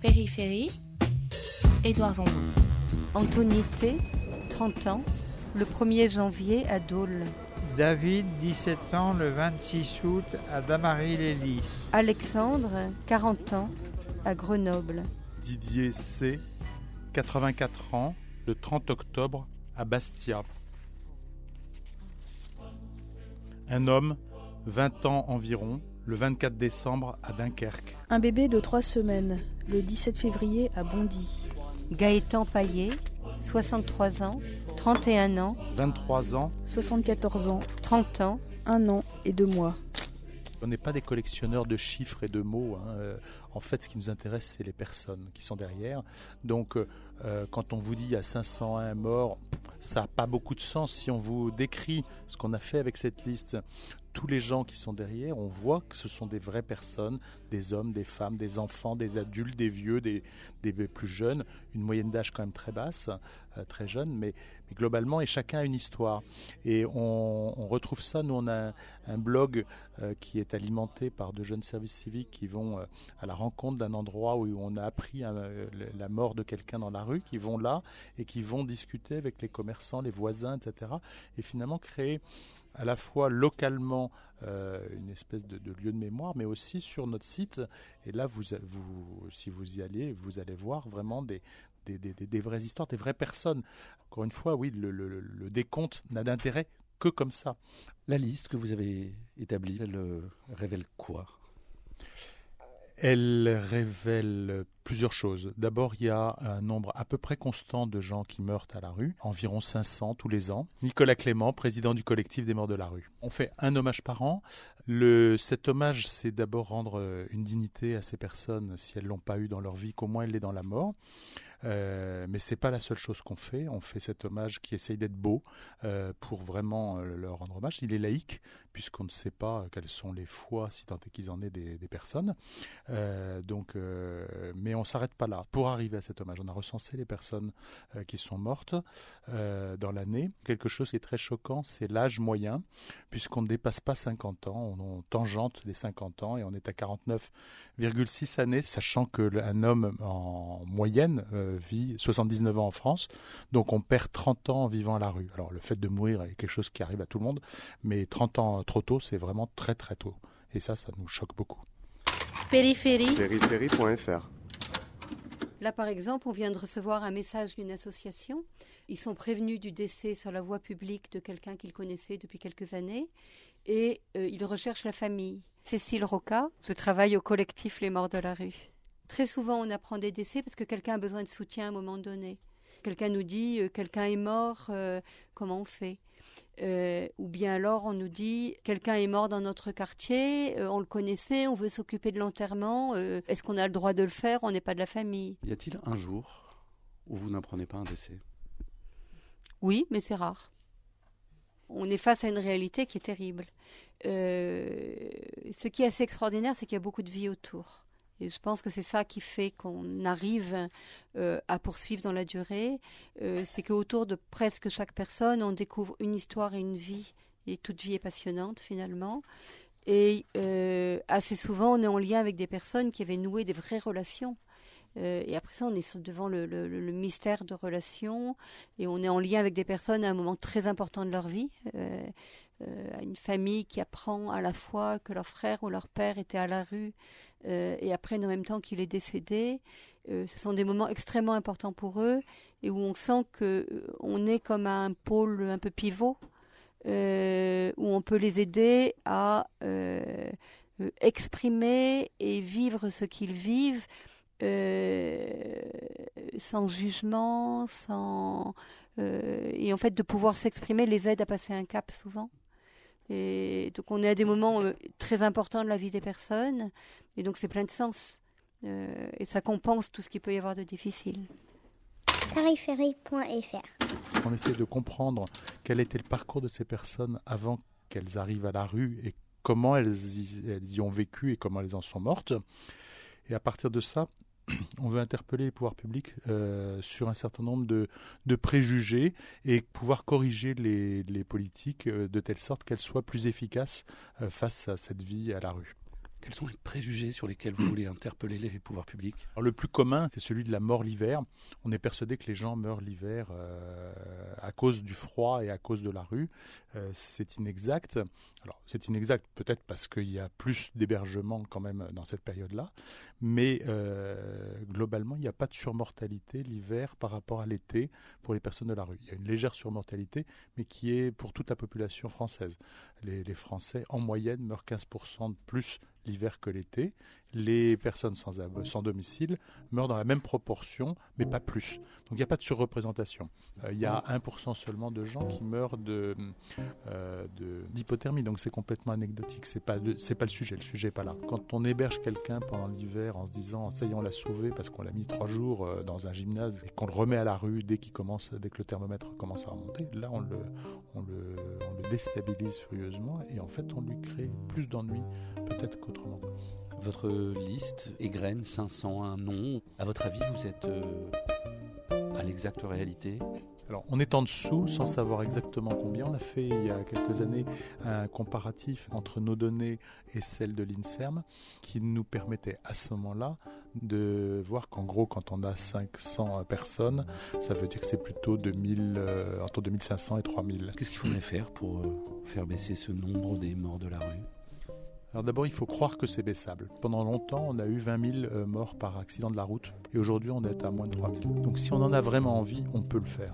Périphérie, Édouard Zambon. Antonité, 30 ans, le 1er janvier à Dole. David, 17 ans, le 26 août à Damary-les-Lys. Alexandre, 40 ans, à Grenoble. Didier C, 84 ans, le 30 octobre à Bastia. Un homme, 20 ans environ, le 24 décembre à Dunkerque. Un bébé de 3 semaines, le 17 février à Bondy. Gaëtan Paillet, 63 ans, 31 ans, 23 ans. 74 ans, 30 ans, 1 an et 2 mois. On n'est pas des collectionneurs de chiffres et de mots. hein. Euh, En fait, ce qui nous intéresse, c'est les personnes qui sont derrière. Donc, euh, quand on vous dit il y a 501 morts, ça n'a pas beaucoup de sens. Si on vous décrit ce qu'on a fait avec cette liste, tous les gens qui sont derrière, on voit que ce sont des vraies personnes, des hommes, des femmes, des enfants, des adultes, des vieux, des, plus jeunes, une moyenne d'âge quand même très basse, euh, très jeune, mais, globalement, et chacun a une histoire. Et on, retrouve ça, nous on a un, blog euh, qui est alimenté par de jeunes services civiques qui vont euh, à la rencontre d'un endroit où on a appris euh, la mort de quelqu'un dans la rue, qui vont là et qui vont discuter avec les commerçants, les voisins, etc. Et finalement créer à la fois localement euh, une espèce de, de, lieu de mémoire, mais aussi sur notre site. Et là, vous, vous, si vous y allez, vous allez voir vraiment des, des, des, des vraies histoires, des vraies personnes. Encore une fois, oui, le, le, le décompte n'a d'intérêt que comme ça. La liste que vous avez établie, elle euh, révèle quoi? Elle révèle plusieurs choses. D'abord, il y a un nombre à peu près constant de gens qui meurent à la rue, environ 500 tous les ans. Nicolas Clément, président du collectif des morts de la rue. On fait un hommage par an. Le, cet hommage, c'est d'abord rendre une dignité à ces personnes, si elles l'ont pas eu dans leur vie, qu'au moins elles l'aient dans la mort. Euh, mais c'est pas la seule chose qu'on fait. On fait cet hommage qui essaye d'être beau euh, pour vraiment euh, leur rendre hommage. Il est laïque puisqu'on ne sait pas quelles sont les foi, si tant est qu'ils en aient des, personnes. Euh, donc, mais on s'arrête pas là. Pour arriver à cet hommage, on a recensé les personnes qui sont mortes dans l'année. Quelque chose qui est très choquant, c'est l'âge moyen, puisqu'on ne dépasse pas 50 ans. On, on tangente les 50 ans et on est à 49,6 années, sachant que un homme en moyenne vit 79 ans en France, donc on perd 30 ans en vivant à la rue. Alors le fait de mourir est quelque chose qui arrive à tout le monde, mais 30 ans trop tôt, c'est vraiment très très tôt. Et ça, ça nous choque beaucoup. Périphérie. Périphérie.fr Là, par exemple, on vient de recevoir un message d'une association. Ils sont prévenus du décès sur la voie publique de quelqu'un qu'ils connaissaient depuis quelques années et euh, ils recherchent la famille. Cécile Roca, je travaille au collectif Les Morts de la rue. Très souvent, on apprend des décès parce que quelqu'un a besoin de soutien à un moment donné. Quelqu'un nous dit euh, quelqu'un est mort, euh, comment on fait? Euh, Ou bien alors on nous dit quelqu'un est mort dans notre quartier, on le connaissait, on veut s'occuper de l'enterrement, est-ce qu'on a le droit de le faire? On n'est pas de la famille. Y a-t-il un jour où vous n'apprenez pas un décès? Oui, mais c'est rare. On est face à une réalité qui est terrible. ce qui est assez extraordinaire, c'est qu'il y a beaucoup de vie autour. Et je pense que c'est ça qui fait qu'on arrive euh, à poursuivre dans la durée. Euh, c'est qu'autour de presque chaque personne, on découvre une histoire et une vie. Et toute vie est passionnante finalement. Et euh, assez souvent, on est en lien avec des personnes qui avaient noué des vraies relations. Et après ça, on est devant le, mystère de relations. Et on est en lien avec des personnes à un moment très important de leur vie. à une famille qui apprend à la fois que leur frère ou leur père était à la rue euh, et apprennent en même temps qu'il est décédé. Euh, ce sont des moments extrêmement importants pour eux et où on sent que euh, on est comme un pôle un peu pivot où on peut les aider à exprimer et vivre ce qu'ils vivent. Sans jugement, sans et en fait de pouvoir s'exprimer les aide à passer un cap souvent. Et donc on est à des moments euh, très importants de la vie des personnes, et donc c'est plein de sens. Euh, et ça compense tout ce qu'il peut y avoir de difficile. Périphérie.fr On essaie de comprendre quel était le parcours de ces personnes avant qu'elles arrivent à la rue et comment elles y, elles y ont vécu et comment elles en sont mortes. Et à partir de ça, on veut interpeller les pouvoirs publics euh, sur un certain nombre de, préjugés et pouvoir corriger les, les politiques euh, de telle sorte qu'elles soient plus efficaces euh, face à cette vie à la rue. Quels sont les préjugés sur lesquels vous voulez interpeller les pouvoirs publics? Alors, le plus commun, c'est celui de la mort l'hiver. On est persuadé que les gens meurent l'hiver euh, à cause du froid et à cause de la rue. Euh, c'est inexact. Alors, c'est inexact peut-être parce qu'il y a plus d'hébergements quand même dans cette période-là, mais euh, globalement, il n'y a pas de surmortalité l'hiver par rapport à l'été pour les personnes de la rue. Il y a une légère surmortalité, mais qui est pour toute la population française. Les, les Français, en moyenne, meurent 15% de plus l'hiver que l'été. Les personnes sans, sans domicile meurent dans la même proportion, mais pas plus. Donc il n'y a pas de surreprésentation. Euh, il y a 1% seulement de gens qui meurent de, euh, de- d'hypothermie, donc c'est complètement anecdotique. C'est pas c'est pas le sujet. Le sujet n'est pas là. Quand on héberge quelqu'un pendant l'hiver en se disant ça y est on l'a sauvé parce qu'on l'a mis trois jours euh, dans un gymnase et qu'on le remet à la rue dès qu'il commence, dès que le thermomètre commence à remonter, là on le, on le, on le déstabilise furieusement et en fait on lui crée plus d'ennuis peut-être qu'autrement. Votre liste égrène 501 noms. À votre avis, vous êtes euh, à l'exacte réalité? Alors, on est en dessous sans savoir exactement combien. On a fait il y a quelques années un comparatif entre nos données et celles de l'INSERM qui nous permettait à ce moment-là de voir qu'en gros, quand on a 500 personnes, ça veut dire que c'est plutôt 2000, euh, entre 2500 et 3000. Qu'est-ce qu'il faudrait faire pour euh, faire baisser ce nombre des morts de la rue? Alors d'abord, il faut croire que c'est baissable. Pendant longtemps, on a eu 20 000 euh, morts par accident de la route et aujourd'hui, on est à moins de 3 000. Donc si on en a vraiment envie, on peut le faire.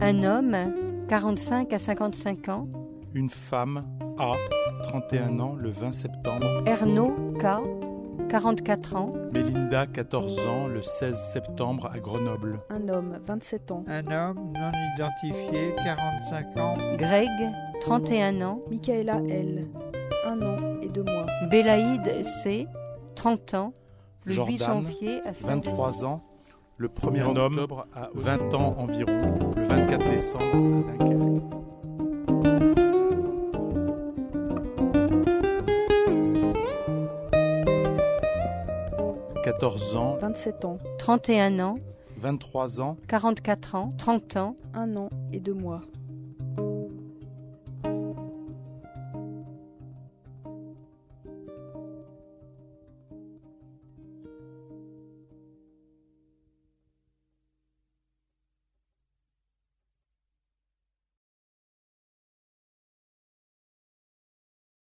Un homme, 45 à 55 ans, Une femme, A, 31 ans, le 20 septembre. Ernaud K, 44 ans, Mélinda, 14 ans, le 16 septembre à Grenoble. Un homme, 27 ans. Un homme non identifié, 45 ans, Greg, 31 ans, Michaela L, un an et deux mois. Bélaïde C, 30 ans, le 8 Jordan, janvier à saint 23 ans, le 1er Un homme, octobre à 20 ans environ, le 24 décembre à Dunkerque. « 14 ans, 27 ans, 31 ans, 23 ans, 44 ans, 30 ans, un an et deux mois.